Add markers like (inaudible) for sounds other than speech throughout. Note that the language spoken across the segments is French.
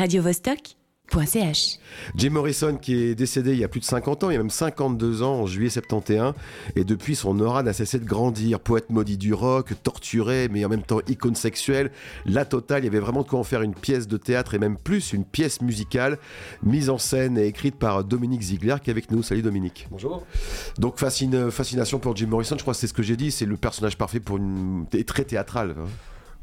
radiovostok.ch. Jim Morrison qui est décédé il y a plus de 50 ans, il y a même 52 ans en juillet 71 et depuis son aura n'a cessé de grandir, poète maudit du rock, torturé mais en même temps icône sexuelle, la totale, il y avait vraiment de quoi en faire une pièce de théâtre et même plus une pièce musicale mise en scène et écrite par Dominique Ziegler qui est avec nous. Salut Dominique. Bonjour. Donc fascine, fascination pour Jim Morrison, je crois que c'est ce que j'ai dit, c'est le personnage parfait pour une et très théâtral. hein.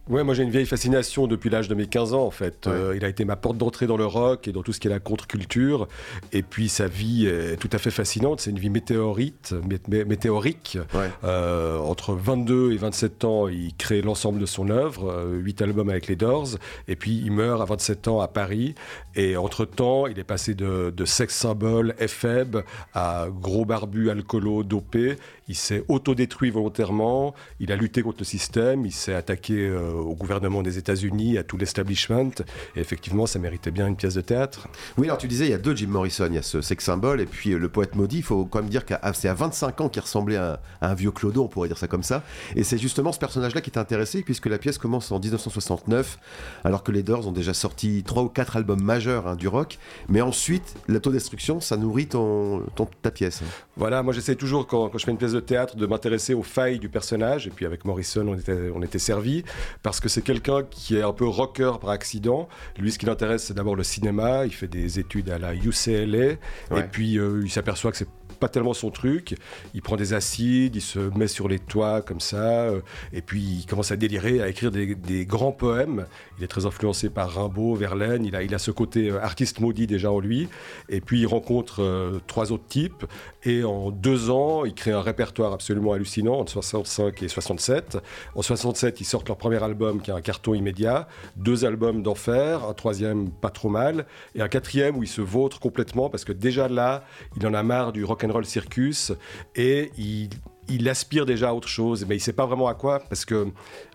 Ouais, moi j'ai une vieille fascination depuis l'âge de mes 15 ans en fait. Ouais. Euh, il a été ma porte d'entrée dans le rock et dans tout ce qui est la contre-culture. Et puis sa vie est tout à fait fascinante. C'est une vie météorite, mé- mé- météorique. Ouais. Euh, entre 22 et 27 ans, il crée l'ensemble de son œuvre, euh, 8 albums avec les Doors. Et puis il meurt à 27 ans à Paris. Et entre-temps, il est passé de, de sex symbole, FEB, à gros barbu, alcoolo, dopé. Il s'est autodétruit volontairement. Il a lutté contre le système. Il s'est attaqué euh, au gouvernement des États-Unis, à tout l'establishment. Et effectivement, ça méritait bien une pièce de théâtre. Oui, alors tu disais, il y a deux Jim Morrison. Il y a ce sex symbole et puis euh, le poète maudit. Il faut quand même dire que c'est à 25 ans qu'il ressemblait à, à un vieux clodo, on pourrait dire ça comme ça. Et c'est justement ce personnage-là qui t'a intéressé, puisque la pièce commence en 1969, alors que les Doors ont déjà sorti trois ou quatre albums majeurs hein, du rock. Mais ensuite, l'autodestruction, ça nourrit ton, ton- ta pièce. Voilà, moi j'essaie toujours quand, quand je fais une pièce de théâtre de m'intéresser aux failles du personnage. Et puis avec Morrison, on était, on était servi parce que c'est quelqu'un qui est un peu rocker par accident. Lui, ce qui l'intéresse, c'est d'abord le cinéma. Il fait des études à la UCLA. Et puis euh, il s'aperçoit que c'est pas tellement son truc. Il prend des acides, il se met sur les toits comme ça, euh, et puis il commence à délirer, à écrire des, grands poèmes. Il est très influencé par Rimbaud, Verlaine. Il a, il a ce côté euh, artiste maudit déjà en lui. Et puis il rencontre euh, trois autres types. Et en deux ans, il crée un répertoire absolument hallucinant entre 65 et 67. En 67, ils sortent leur premier album qui est un carton immédiat, deux albums d'enfer, un troisième pas trop mal, et un quatrième où il se vautre complètement parce que déjà là, il en a marre du rock'n'roll circus et il, il aspire déjà à autre chose, mais il sait pas vraiment à quoi parce que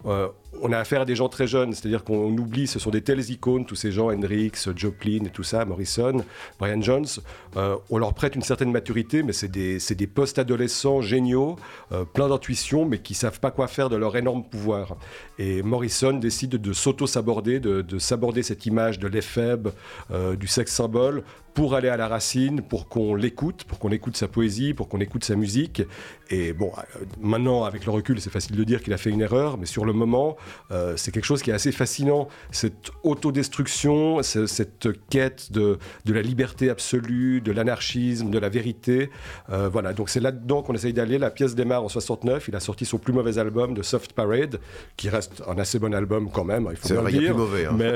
euh, on a affaire à des gens très jeunes, c'est-à-dire qu'on oublie, ce sont des telles icônes, tous ces gens, Hendrix, Joplin et tout ça, Morrison, Brian Jones, euh, on leur prête une certaine maturité, mais c'est des, post-adolescents géniaux, euh, pleins d'intuition, mais qui savent pas quoi faire de leur énorme pouvoir. Et Morrison décide de s'auto-saborder, de, de s'aborder cette image de l'éphèbe, du sexe symbole, pour aller à la racine, pour qu'on l'écoute, pour qu'on écoute sa poésie, pour qu'on écoute sa musique. Et bon, maintenant, avec le recul, c'est facile de dire qu'il a fait une erreur, mais sur le moment, euh, c'est quelque chose qui est assez fascinant. Cette autodestruction, ce- cette quête de, de la liberté absolue, de l'anarchisme, de la vérité. Euh, voilà, donc c'est là-dedans qu'on essaye d'aller. La pièce démarre en 69. Il a sorti son plus mauvais album de Soft Parade, qui reste un assez bon album quand même, il faut C'est bien vrai, le il y a dire. plus mauvais, hein. Mais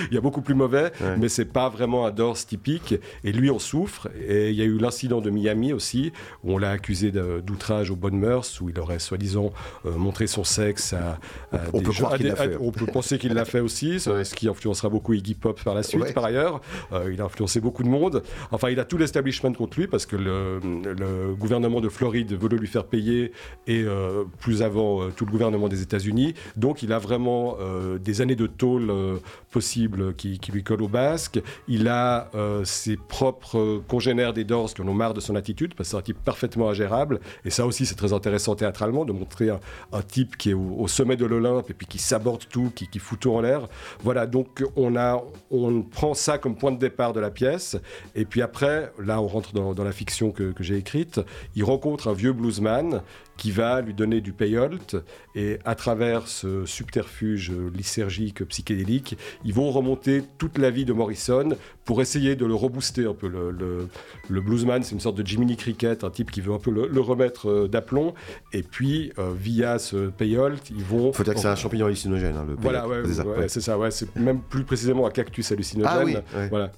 (laughs) il y a beaucoup plus mauvais, Ouais. mais c'est pas vraiment un Doors typique. Et lui, on souffre. Et il y a eu l'incident de Miami aussi, où on l'a accusé d'outrage aux bonnes mœurs, où il aurait soi-disant euh, montré son sexe à, à On des peut gens- croire à qu'il des- l'a fait. à- On peut penser qu'il l'a fait aussi, ce, qui influencera beaucoup Iggy Pop par la suite, Ouais. par ailleurs. Euh, il a influencé beaucoup de monde. Enfin, il a tout l'establishment contre lui parce que le, le gouvernement de Floride voulait lui faire payer et euh, plus avant euh, tout le gouvernement des États-Unis. Donc, il a vraiment des années de tôle possibles qui, qui lui collent au basque. Il a ses propres congénères des Doors qui en ont marre de son attitude parce que c'est un type parfaitement ingérable. Et ça aussi, c'est très intéressant théâtralement de montrer un, un type qui est au, au sommet de l'Olympe et puis qui s'aborde tout, qui, qui fout tout en l'air. Voilà, donc on, a, on prend ça comme point de départ de la pièce. Et puis après, là, on rentre dans, dans la fiction que, que j'ai écrite. Il rencontre un vieux bluesman qui va lui donner du payolt. Et à travers ce subterfuge lysergique, psychédélique, ils vont remonter toute la vie de Morrison pour essayer de le rebooster un peu. Le, le- le bluesman, c'est une sorte de Jiminy Cricket, un type qui veut un peu le, le remettre euh, d'aplomb. Et puis, euh, via ce payolt, ils vont... Faut dire que c'est un champignon hallucinogène, hein, le Voilà, payotte. ouais, C'est ça, ouais, ouais. c'est ça, ouais, c'est même plus précisément un cactus hallucinogène. Ah oui. Voilà.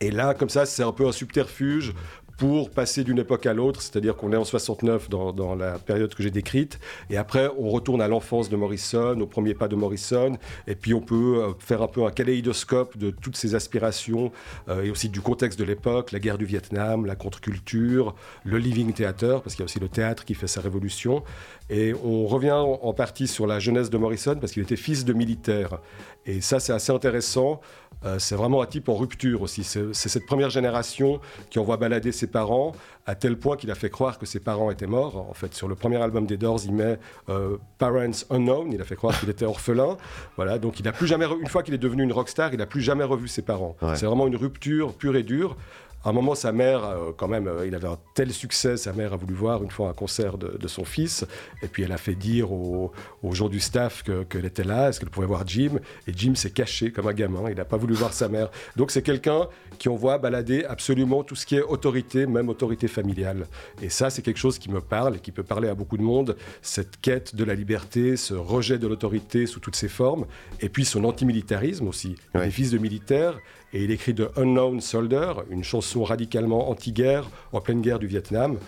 Et là, comme ça, c'est un peu un subterfuge pour passer d'une époque à l'autre, c'est-à-dire qu'on est en 69 dans, dans la période que j'ai décrite, et après on retourne à l'enfance de Morrison, au premier pas de Morrison, et puis on peut euh, faire un peu un kaléidoscope de toutes ses aspirations, euh, et aussi du contexte de l'époque, la guerre du Vietnam, la contre-culture, le living theater, parce qu'il y a aussi le théâtre qui fait sa révolution, et on revient en partie sur la jeunesse de Morrison, parce qu'il était fils de militaire, et ça c'est assez intéressant, euh, c'est vraiment un type en rupture aussi. C'est cette première génération qui envoie balader ses parents à tel point qu'il a fait croire que ses parents étaient morts. En fait, sur le premier album des Doors, il met euh, Parents Unknown. Il a fait croire qu'il était orphelin. Voilà, donc il a plus jamais, une fois qu'il est devenu une rockstar, il n'a plus jamais revu ses parents. C'est vraiment une rupture pure et dure. À un moment, sa mère, euh, quand même, euh, il avait un tel succès, sa mère a voulu voir une fois un concert de, son fils, et puis elle a fait dire aux, gens du staff qu'elle était là, est-ce qu'elle pouvait voir Jim, et Jim s'est caché comme un gamin, il n'a pas voulu voir sa mère. Donc c'est quelqu'un qui on voit balader absolument tout ce qui est autorité, même autorité familiale. Et ça, c'est quelque chose qui me parle et qui peut parler à beaucoup de monde, cette quête de la liberté, ce rejet de l'autorité sous toutes ses formes, et puis son antimilitarisme aussi. Il est fils de militaire, et il écrit de Unknown Soldier, une chanson radicalement anti-guerre en pleine guerre du Vietnam.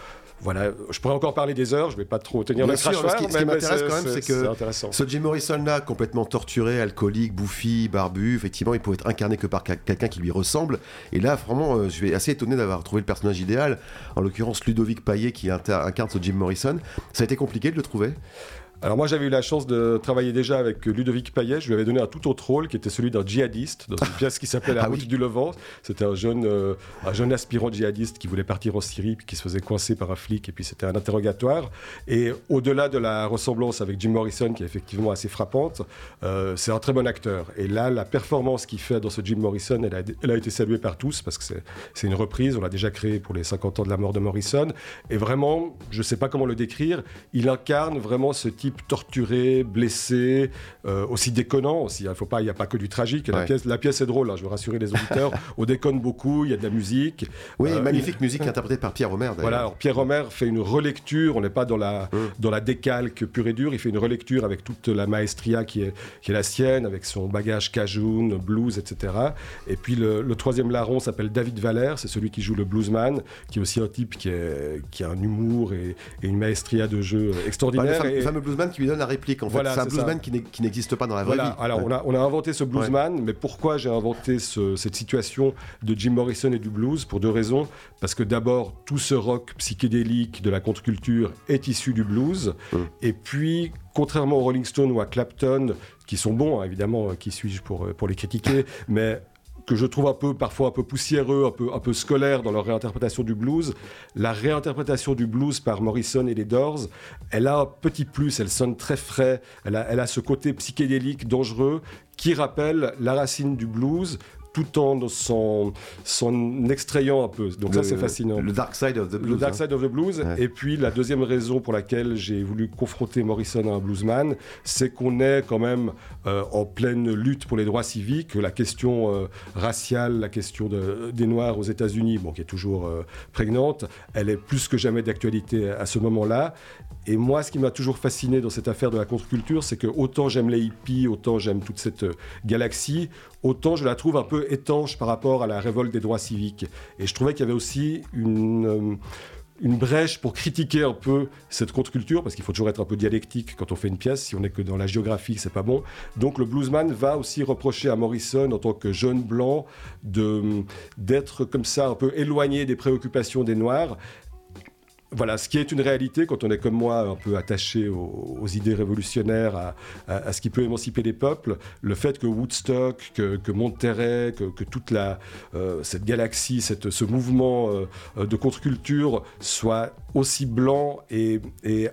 Voilà, je pourrais encore parler des heures, je ne vais pas trop tenir le sûr, ce qui, m'intéresse quand même, c'est que ce Jim Morrison-là, complètement torturé, alcoolique, bouffi, barbu, effectivement, il pouvait être incarné que par quelqu'un qui lui ressemble. Et là, vraiment, euh, je suis assez étonné d'avoir trouvé le personnage idéal, en l'occurrence Ludovic Payet qui incarne ce Jim Morrison. Ça a été compliqué de le trouver? Alors moi j'avais eu la chance de travailler déjà avec Ludovic Payet, je lui avais donné un tout autre rôle qui était celui d'un djihadiste dans une pièce qui s'appelait (laughs) La ah route du Levant. C'était un jeune, euh, un jeune aspirant djihadiste qui voulait partir en Syrie puis qui se faisait coincer par un flic et puis c'était un interrogatoire. Et au-delà de la ressemblance avec Jim Morrison qui est effectivement assez frappante, euh, c'est un très bon acteur. Et là la performance qu'il fait dans ce Jim Morrison, elle a, elle a été saluée par tous parce que c'est une reprise, on l'a déjà créée pour les 50 ans de la mort de Morrison. Et vraiment, je ne sais pas comment le décrire, il incarne vraiment ce type torturé, blessé, euh, aussi déconnant aussi. Il hein. faut pas, il n'y a pas que du tragique. La, pièce, la pièce est drôle. Hein, je veux rassurer les auditeurs. (laughs) On déconne beaucoup. Il y a de la musique. Oui, euh, magnifique musique interprétée par Pierre Romer. Voilà. Alors Pierre Romer fait une relecture. On n'est pas dans la hum. dans la décalque pure et dure. Il fait une relecture avec toute la maestria qui est qui est la sienne, avec son bagage cajun, blues, etc. Et puis le, troisième larron s'appelle David Valère. C'est celui qui joue le bluesman, qui est aussi un type qui est qui a un humour et, une maestria de jeu extraordinaire. le fameux bluesman qui lui donne la réplique. En fait, c'est un bluesman qui n'existe pas dans la vraie vie. Alors on, a, on, a, inventé ce bluesman, mais pourquoi j'ai inventé cette situation de Jim Morrison et du blues? Pour deux raisons. Parce que d'abord, tout ce rock psychédélique de la contre-culture est issu du blues. Mm. Et puis, contrairement aux Rolling Stones ou à Clapton, qui sont bons, hein, évidemment, qui suis-je pour, pour les critiquer, (laughs) mais que je trouve un peu parfois un peu poussiéreux, un peu, scolaire dans leur réinterprétation du blues. La réinterprétation du blues par Morrison et les Doors, elle a un petit plus, elle sonne très frais, elle a, elle a ce côté psychédélique, dangereux, qui rappelle la racine du blues, tout en s'en, extrayant un peu. Donc ça, c'est fascinant. Le Dark Side of the Blues. Le Dark hein. Side of the Blues. Et puis la deuxième raison pour laquelle j'ai voulu confronter Morrison à un bluesman, c'est qu'on est quand même euh, en pleine lutte pour les droits civiques. La question euh, raciale, la question des Noirs aux États-Unis, bon, qui est toujours euh, prégnante, elle est plus que jamais d'actualité à ce moment-là. Et moi, ce qui m'a toujours fasciné dans cette affaire de la contre-culture, c'est que autant j'aime les hippies, autant j'aime toute cette galaxie, autant je la trouve un peu étanche par rapport à la révolte des droits civiques. Et je trouvais qu'il y avait aussi une, euh, brèche pour critiquer un peu cette contre-culture, parce qu'il faut toujours être un peu dialectique quand on fait une pièce, si on n'est que dans la géographie, c'est pas bon. Donc le bluesman va aussi reprocher à Morrison, en tant que jeune blanc, d'être comme ça un peu éloigné des préoccupations des Noirs, voilà, ce qui est une réalité quand on est comme moi un peu attaché aux, idées révolutionnaires, à, ce qui peut émanciper les peuples, le fait que Woodstock, que, que Monterrey, que, toute la, euh, cette galaxie, cette, ce mouvement euh, de contre-culture soit aussi blanc et,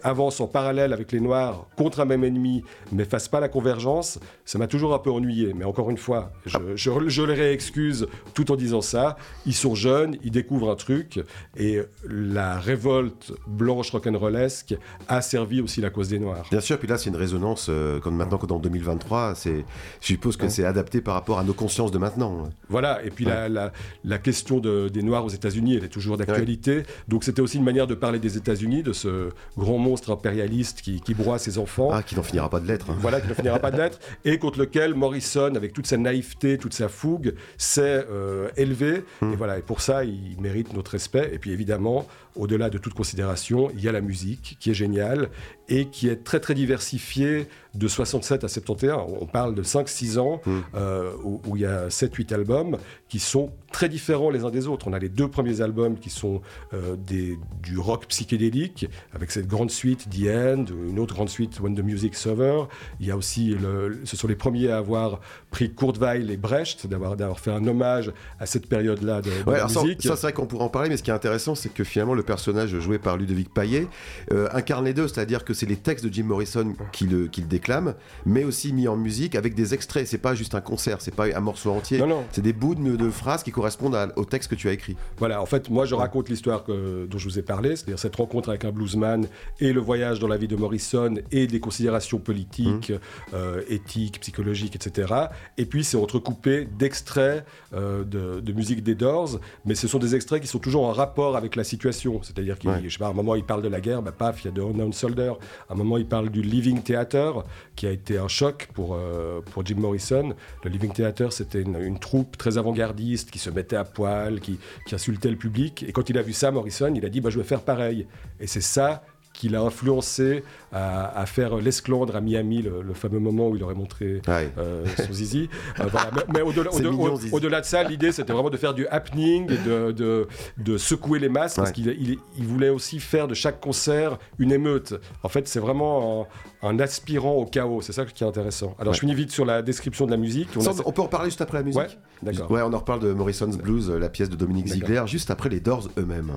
avance en parallèle avec les Noirs contre un même ennemi, mais fasse pas la convergence, ça m'a toujours un peu ennuyé. Mais encore une fois, je, je, les réexcuse tout en disant ça. Ils sont jeunes, ils découvrent un truc, et la révolte blanche rock'n'rollesque a servi aussi la cause des Noirs. Bien sûr, puis là c'est une résonance, euh, comme maintenant que dans 2023, c'est, je suppose que c'est adapté par rapport à nos consciences de maintenant. Voilà, et puis la, la, question de, des Noirs aux États-Unis, elle est toujours d'actualité. Donc c'était aussi une manière de parler parler des États-Unis, de ce grand monstre impérialiste qui, broie ses enfants. Ah, qui n'en finira pas de l'être. Hein. Voilà, qui n'en finira pas de l'être. (laughs) Et contre lequel Morrison, avec toute sa naïveté, toute sa fougue, s'est euh, élevé. Hmm. Et voilà, et pour ça, il mérite notre respect. Et puis évidemment, au-delà de toute considération, il y a la musique qui est géniale. Et qui est très très diversifié de 67 à 71. On parle de 5-6 ans Mm. euh, où, où il y a 7-8 albums qui sont très différents les uns des autres. On a les deux premiers albums qui sont euh, des, du rock psychédélique avec cette grande suite The End, une autre grande suite When the Music's Over. Il y a aussi, le, ce sont les premiers à avoir pris Weill et Brecht, d'avoir d'avoir fait un hommage à cette période-là de, de Ouais, la alors ça, musique. ça, c'est vrai qu'on pourrait en parler, mais ce qui est intéressant, c'est que finalement, le personnage joué par Ludovic Payet euh, incarne les deux, c'est-à-dire que c'est les textes de Jim Morrison qui le, déclament, mais aussi mis en musique avec des extraits. C'est pas juste un concert, c'est pas un morceau entier. non, non. C'est des bouts de, de phrases qui correspondent à- au texte que tu as écrit. Voilà, en fait, moi je raconte l'histoire dont je vous ai parlé, c'est-à-dire cette rencontre avec un bluesman et le voyage dans la vie de Morrison et des considérations politiques, euh, éthiques, psychologiques, etc. Et puis c'est entrecoupé d'extraits euh, de, de musique des Doors, mais ce sont des extraits qui sont toujours en rapport avec la situation. C'est-à-dire qu'à Ouais. je sais pas, à un moment il parle de la guerre, bah, paf, il y a de Unknown Soldier. À un moment il parle du Living Theater, qui a été un choc pour, euh, Jim Morrison. Le Living Theater, c'était une, une troupe très avant-gardiste qui se mettait à poil, qui, qui insultait le public. Et quand il a vu ça, Morrison, il a dit bah, Je vais faire pareil. Et c'est ça qui l'a influencé à, à faire l'esclandre à Miami, le, le fameux moment où il aurait montré Ouais. euh, son zizi. Euh, voilà. Mais, mais au-delà, (laughs) au- de ça, l'idée c'était vraiment de faire du happening et de, de, de secouer les masses parce qu'il il, il voulait aussi faire de chaque concert une émeute. En fait, c'est vraiment un, un aspirant au chaos. C'est ça qui est intéressant. Alors, Ouais. je finis vite sur la description de la musique. On Ça, a- on peut en parler juste après la musique? d'accord. Ouais, on en reparle de Morrison's Blues, la pièce de Dominique. Ziegler, juste après les Doors eux-mêmes.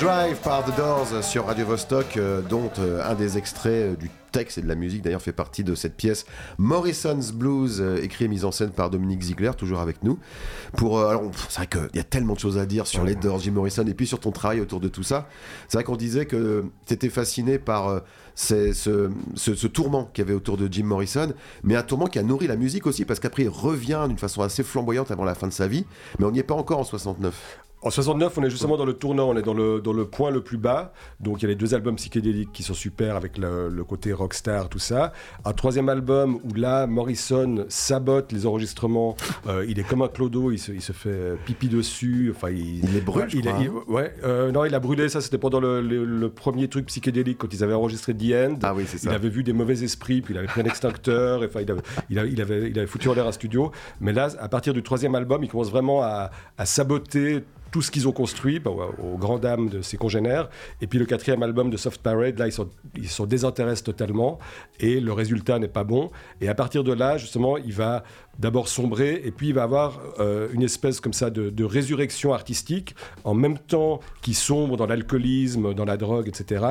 Drive par The Doors sur Radio Vostok, euh, dont euh, un des extraits euh, du texte et de la musique d'ailleurs fait partie de cette pièce Morrison's Blues, écrit et mise en scène par Dominique Ziegler, toujours avec nous. Pour, alors, c'est vrai qu'il y a tellement de choses à dire sur les Doors, Jim Morrison, et puis sur ton travail autour de tout ça. C'est vrai qu'on disait que tu étais fasciné par ce tourment qu'il y avait autour de Jim Morrison, mais un tourment qui a nourri la musique aussi, parce qu'après il revient d'une façon assez flamboyante avant la fin de sa vie, mais on n'y est pas encore en 69. En 69, on est justement dans le tournant, on est dans le, dans le point le plus bas. Donc il y a les deux albums psychédéliques qui sont super avec le, le côté rockstar, tout ça. Un troisième album où là, Morrison sabote les enregistrements. Euh, il est comme un clodo, il se, il se fait pipi dessus. Enfin, il, Il les brûle, je il, crois, il- hein. ouais, euh, non, il a brûlé ça. C'était pendant le, premier truc psychédélique quand ils avaient enregistré The End. Ah oui, c'est Il ça. avait vu des mauvais esprits, puis il avait pris un extincteur, et, enfin, il, avait, il, avait, il, avait, il avait foutu en l'air un studio. Mais là, à partir du troisième album, il commence vraiment à, à saboter tout ce qu'ils ont construit, bah, aux, grandes de ses congénères. Et puis le quatrième album de Soft Parade, là, ils s'en ils s'en désintéressent totalement, et le résultat n'est pas bon. Et à partir de là, justement, il va d'abord sombrer, et puis il va avoir euh, une espèce comme ça de, de résurrection artistique, en même temps qu'il sombre dans l'alcoolisme, dans la drogue, etc.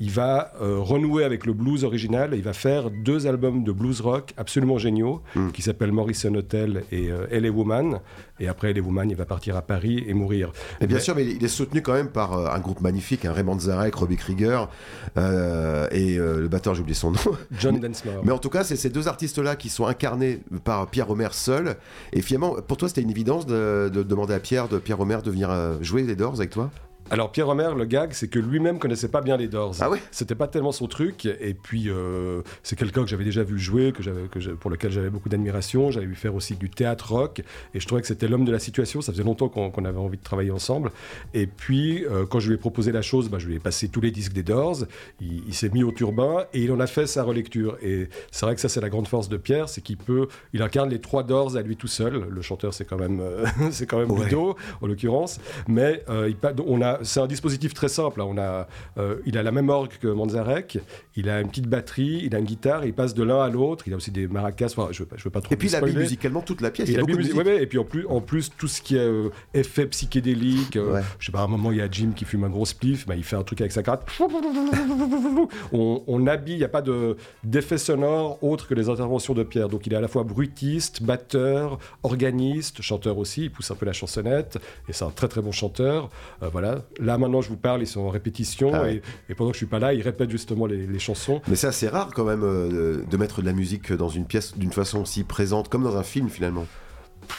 Il va euh, renouer avec le blues original, et il va faire deux albums de blues rock absolument géniaux, qui s'appellent Morrison Hotel et euh, LA Woman. Et après LA Woman, il va partir à Paris et mourir. Et bien Mais- sûr, mais il est soutenu quand même par euh, un groupe magnifique, un Raymond Zarek, Robbie Krieger et le batteur, j'ai oublié son nom. John Densmore. Mais en tout cas, c'est ces deux artistes-là qui sont incarnés par Pierre Seul. Et finalement, pour toi, c'était une évidence de, de demander à Pierre, de Pierre Romer, de venir euh, jouer les Doors avec toi? Alors Pierre Romer, le gag, c'est que lui-même connaissait pas bien les Doors. Ah ouais C'était pas tellement son truc. Et puis euh, c'est quelqu'un que j'avais déjà vu jouer, que j'avais, que j'ai- pour lequel j'avais beaucoup d'admiration. J'avais vu faire aussi du théâtre rock, et je trouvais que c'était l'homme de la situation. Ça faisait longtemps qu'on, qu'on avait envie de travailler ensemble. Et puis euh, quand je lui ai proposé la chose, bah, je lui ai passé tous les disques des Doors. Il, il s'est mis au turbin et il en a fait sa relecture. Et c'est vrai que ça c'est la grande force de Pierre, c'est qu'il peut, il incarne les trois Doors à lui tout seul. Le chanteur c'est quand même, euh, (laughs) c'est quand même Ouais. Ludo, en l'occurrence. Mais euh, il on a, c'est un dispositif très simple. hein. On a, euh, il a la même orgue que Manzarek, il a une petite batterie, il a une guitare, il passe de l'un à l'autre. Il a aussi des maracas. Enfin, je ne veux, pas- je veux pas trop Et puis, il habille musicalement toute la pièce. Et Il y a beaucoup de musique- musique. ouais, ouais, et puis en plus, en plus tout ce qui est euh, effet psychédélique, euh, Ouais. je sais pas, à un moment il y a Jim qui fume un gros spliff, bah, il fait un truc avec sa carte. (laughs) On, on habille, il n'y a pas de- d'effet sonore autre que les interventions de Pierre. Donc il est à la fois bruitiste, batteur, organiste, chanteur aussi, il pousse un peu la chansonnette, et c'est un très très bon chanteur. Euh, voilà. Là maintenant je vous parle, ils sont en répétition, Ah ouais. et, et pendant que je suis pas là, ils répètent justement les, les chansons. Mais c'est assez rare quand même euh, de mettre de la musique dans une pièce d'une façon aussi présente, comme dans un film finalement.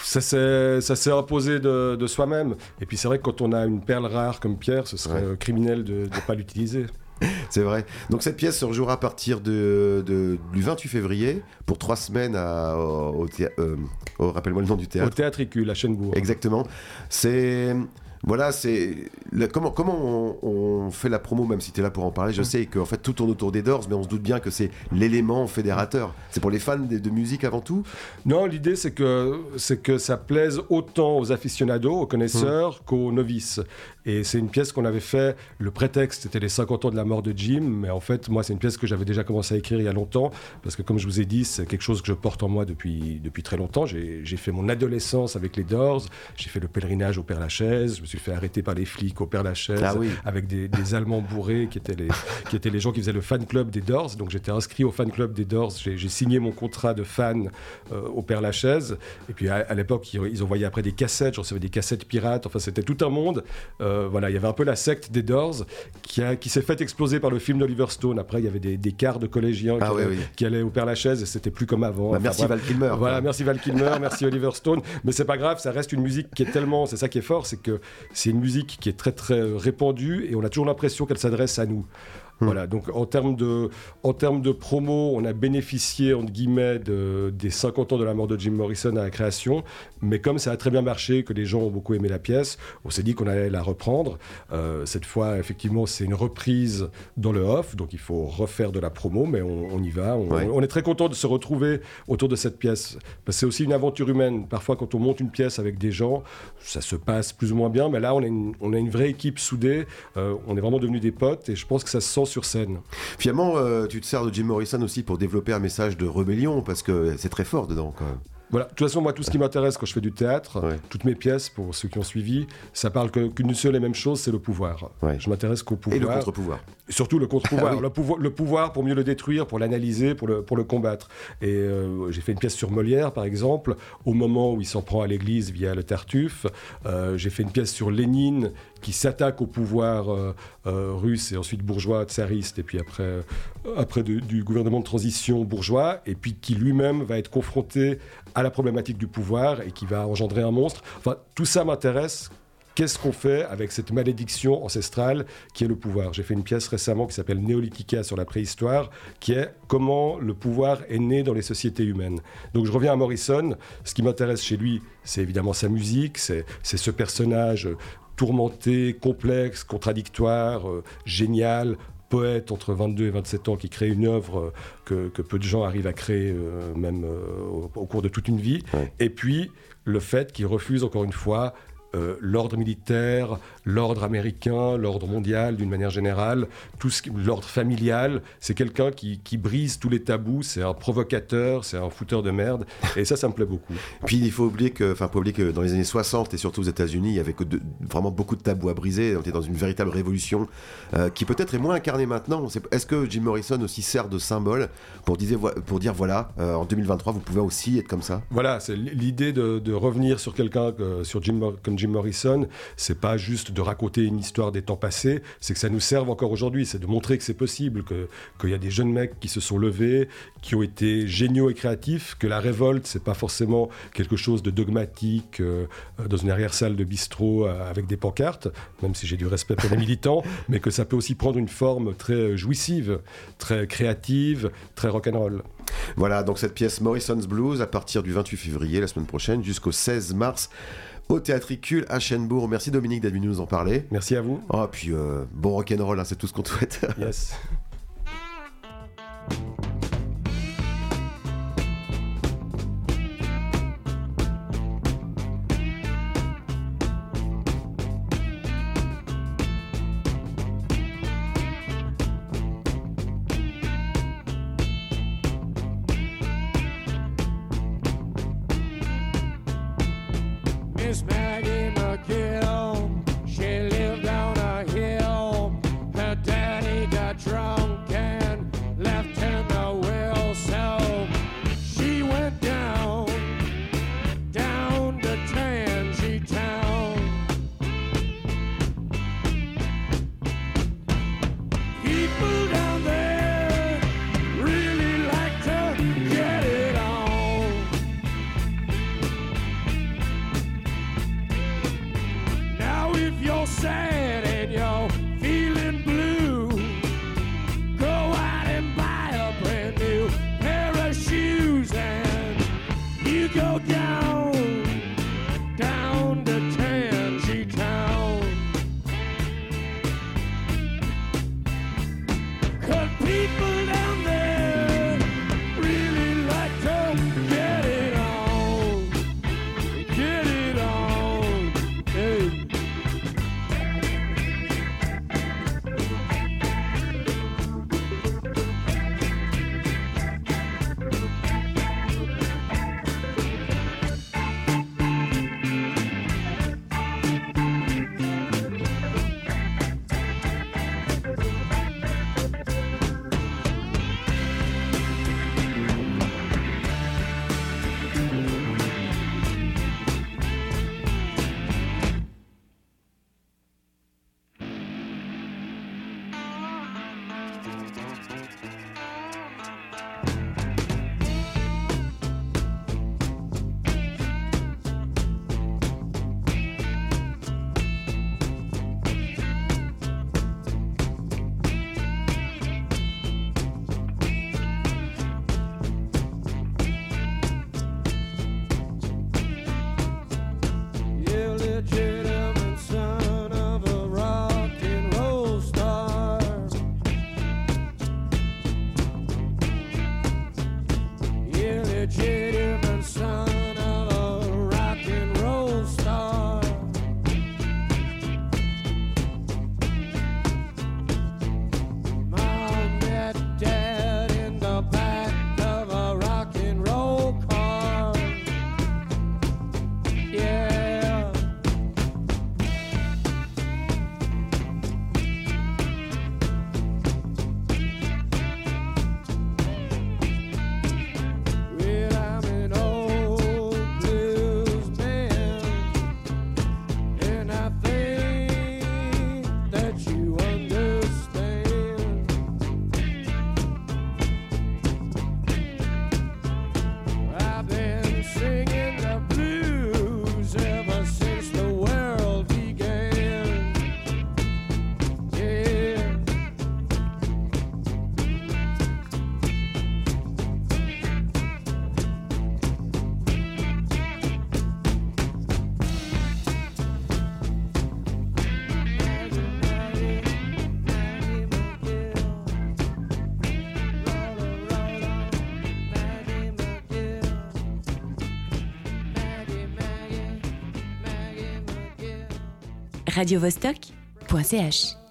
Ça s'est imposé de, de soi-même. Et puis c'est vrai que quand on a une perle rare comme Pierre, ce serait Ouais. euh, criminel de ne pas l'utiliser. (laughs) C'est vrai. Donc cette pièce se rejouera à partir de, de- du 28 février pour trois semaines à, au, au euh, au- rappelle-moi le nom du Au théâtre. théâtre Écu, la Chenbourg. Exactement. C'est voilà, c'est comment comment on, on fait la promo même si tu es là pour en parler. Je sais qu'en fait tout tourne autour des Doors, mais on se doute bien que c'est l'élément fédérateur. C'est pour les fans de, de musique avant tout? Non, l'idée c'est que, c'est que ça plaise autant aux aficionados, aux connaisseurs, qu'aux novices. Et c'est une pièce qu'on avait fait, le prétexte c'était les 50 ans de la mort de Jim, mais en fait moi c'est une pièce que j'avais déjà commencé à écrire il y a longtemps, parce que comme je vous ai dit, c'est quelque chose que je porte en moi depuis, depuis très longtemps. J'ai fait mon adolescence avec les Doors, j'ai fait le pèlerinage au Père Lachaise, je me suis fait arrêter par les flics au Père Lachaise, Ah oui. avec des, des Allemands bourrés qui étaient, les, qui étaient les gens qui faisaient le fan club des Doors. Donc j'étais inscrit au fan club des Doors, j'ai signé mon contrat de fan euh, au Père Lachaise. Et puis à, à l'époque, ils, ils envoyaient après des cassettes, je recevais des cassettes pirates, enfin c'était tout un monde. Euh, voilà, il y avait un peu la secte des Doors qui, a- qui s'est fait exploser par le film d'Oliver Stone. Après, il y avait des, des quarts de collégiens Ah qui, oui, allaient, oui. qui allaient au Père Lachaise et c'était plus comme avant. Bah, Enfin, merci bref. Val Kilmer. Voilà, merci Val Kilmer, (laughs) merci Oliver Stone. Mais c'est pas grave, ça reste une musique qui est tellement, c'est ça qui est fort, c'est que c'est une musique qui est très très euh, répandue et on a toujours l'impression qu'elle s'adresse à nous. Hmm. Voilà, donc en termes de, en termes de promo, on a bénéficié entre guillemets de- des 50 ans de la mort de Jim Morrison à la création, mais comme ça a très bien marché, que les gens ont beaucoup aimé la pièce, on s'est dit qu'on allait la reprendre. Euh, cette fois, effectivement, c'est une reprise dans le off, donc il faut refaire de la promo, mais on, on y va. On, Ouais. on est très content de se retrouver autour de cette pièce, parce que c'est aussi une aventure humaine. Parfois, quand on monte une pièce avec des gens, ça se passe plus ou moins bien, mais là, on a une, on a une vraie équipe soudée, euh, on est vraiment devenus des potes, et je pense que ça se sent sur scène. Finalement, euh, tu te sers de Jim Morrison aussi pour développer un message de rébellion parce que c'est très fort dedans quand même. Voilà, de toute façon, moi, tout ce qui m'intéresse quand je fais du théâtre, Ouais. toutes mes pièces, pour ceux qui ont suivi, ça parle qu'une seule et même chose, c'est le pouvoir. Ouais. Je m'intéresse qu'au pouvoir. Et le contre-pouvoir. Surtout le contre-pouvoir. Ah oui. le, pouvoir le pouvoir pour mieux le détruire, pour l'analyser, pour le, pour le combattre. Et euh, j'ai fait une pièce sur Molière, par exemple, au moment où il s'en prend à l'Église via le Tartuffe. Euh, j'ai fait une pièce sur Lénine qui s'attaque au pouvoir euh, euh, russe et ensuite bourgeois, tsariste, et puis après, euh, après du, gouvernement de transition bourgeois, et puis qui lui-même va être confronté à la problématique du pouvoir et qui va engendrer un monstre. Enfin, tout ça m'intéresse qu'est-ce qu'on fait avec cette malédiction ancestrale qui est le pouvoir? J'ai fait une pièce récemment qui s'appelle Néolithica sur la préhistoire, qui est comment le pouvoir est né dans les sociétés humaines. Donc je reviens à Morrison. Ce qui m'intéresse chez lui, c'est évidemment sa musique, c'est ce personnage tourmenté, complexe, contradictoire, euh, génial, poète entre 22 et 27 ans qui crée une œuvre euh, que, que peu de gens arrivent à créer euh, même euh, au, au cours de toute une vie. Ouais. Et puis le fait qu'il refuse encore une fois euh, l'ordre militaire, l'ordre américain, l'ordre mondial d'une manière générale, tout ce l'ordre familial. C'est quelqu'un qui, qui brise tous les tabous. C'est un provocateur, c'est un fouteur de merde. Et ça, ça me plaît beaucoup. (laughs) Puis il faut oublier que, enfin, oublier que dans les années 60 et surtout aux États-Unis, il y avait que de- vraiment beaucoup de tabous à briser. On était dans une véritable révolution euh, qui peut-être est moins incarnée maintenant. Est-ce que Jim Morrison aussi sert de symbole pour, dire voilà, euh, en 2023, vous pouvez aussi être comme ça? Voilà, c'est l'idée de, de revenir sur quelqu'un que- sur Jim, comme Jim Morrison. C'est pas juste de raconter une histoire des temps passés, c'est que ça nous serve encore aujourd'hui. C'est de montrer que c'est possible, que- qu'il y a des jeunes mecs qui se sont levés, qui ont été géniaux et créatifs, que la révolte, c'est pas forcément quelque chose de dogmatique euh, dans une arrière-salle de bistrot euh, avec des pancartes, même si j'ai du respect pour les militants, (laughs) mais que ça peut aussi prendre une forme très euh, jouissive, très créative, très rock'n'roll. Voilà, donc cette pièce Morrison's Blues à partir du 28 février, la semaine prochaine, jusqu'au 16 mars au Théâtricule à Chênebourg. Merci Dominique d'être venu nous en parler. Merci à vous. Oh, puis euh, bon rock'n'roll, hein, c'est tout ce qu'on te souhaite. Yes. (laughs) say radiovostok.ch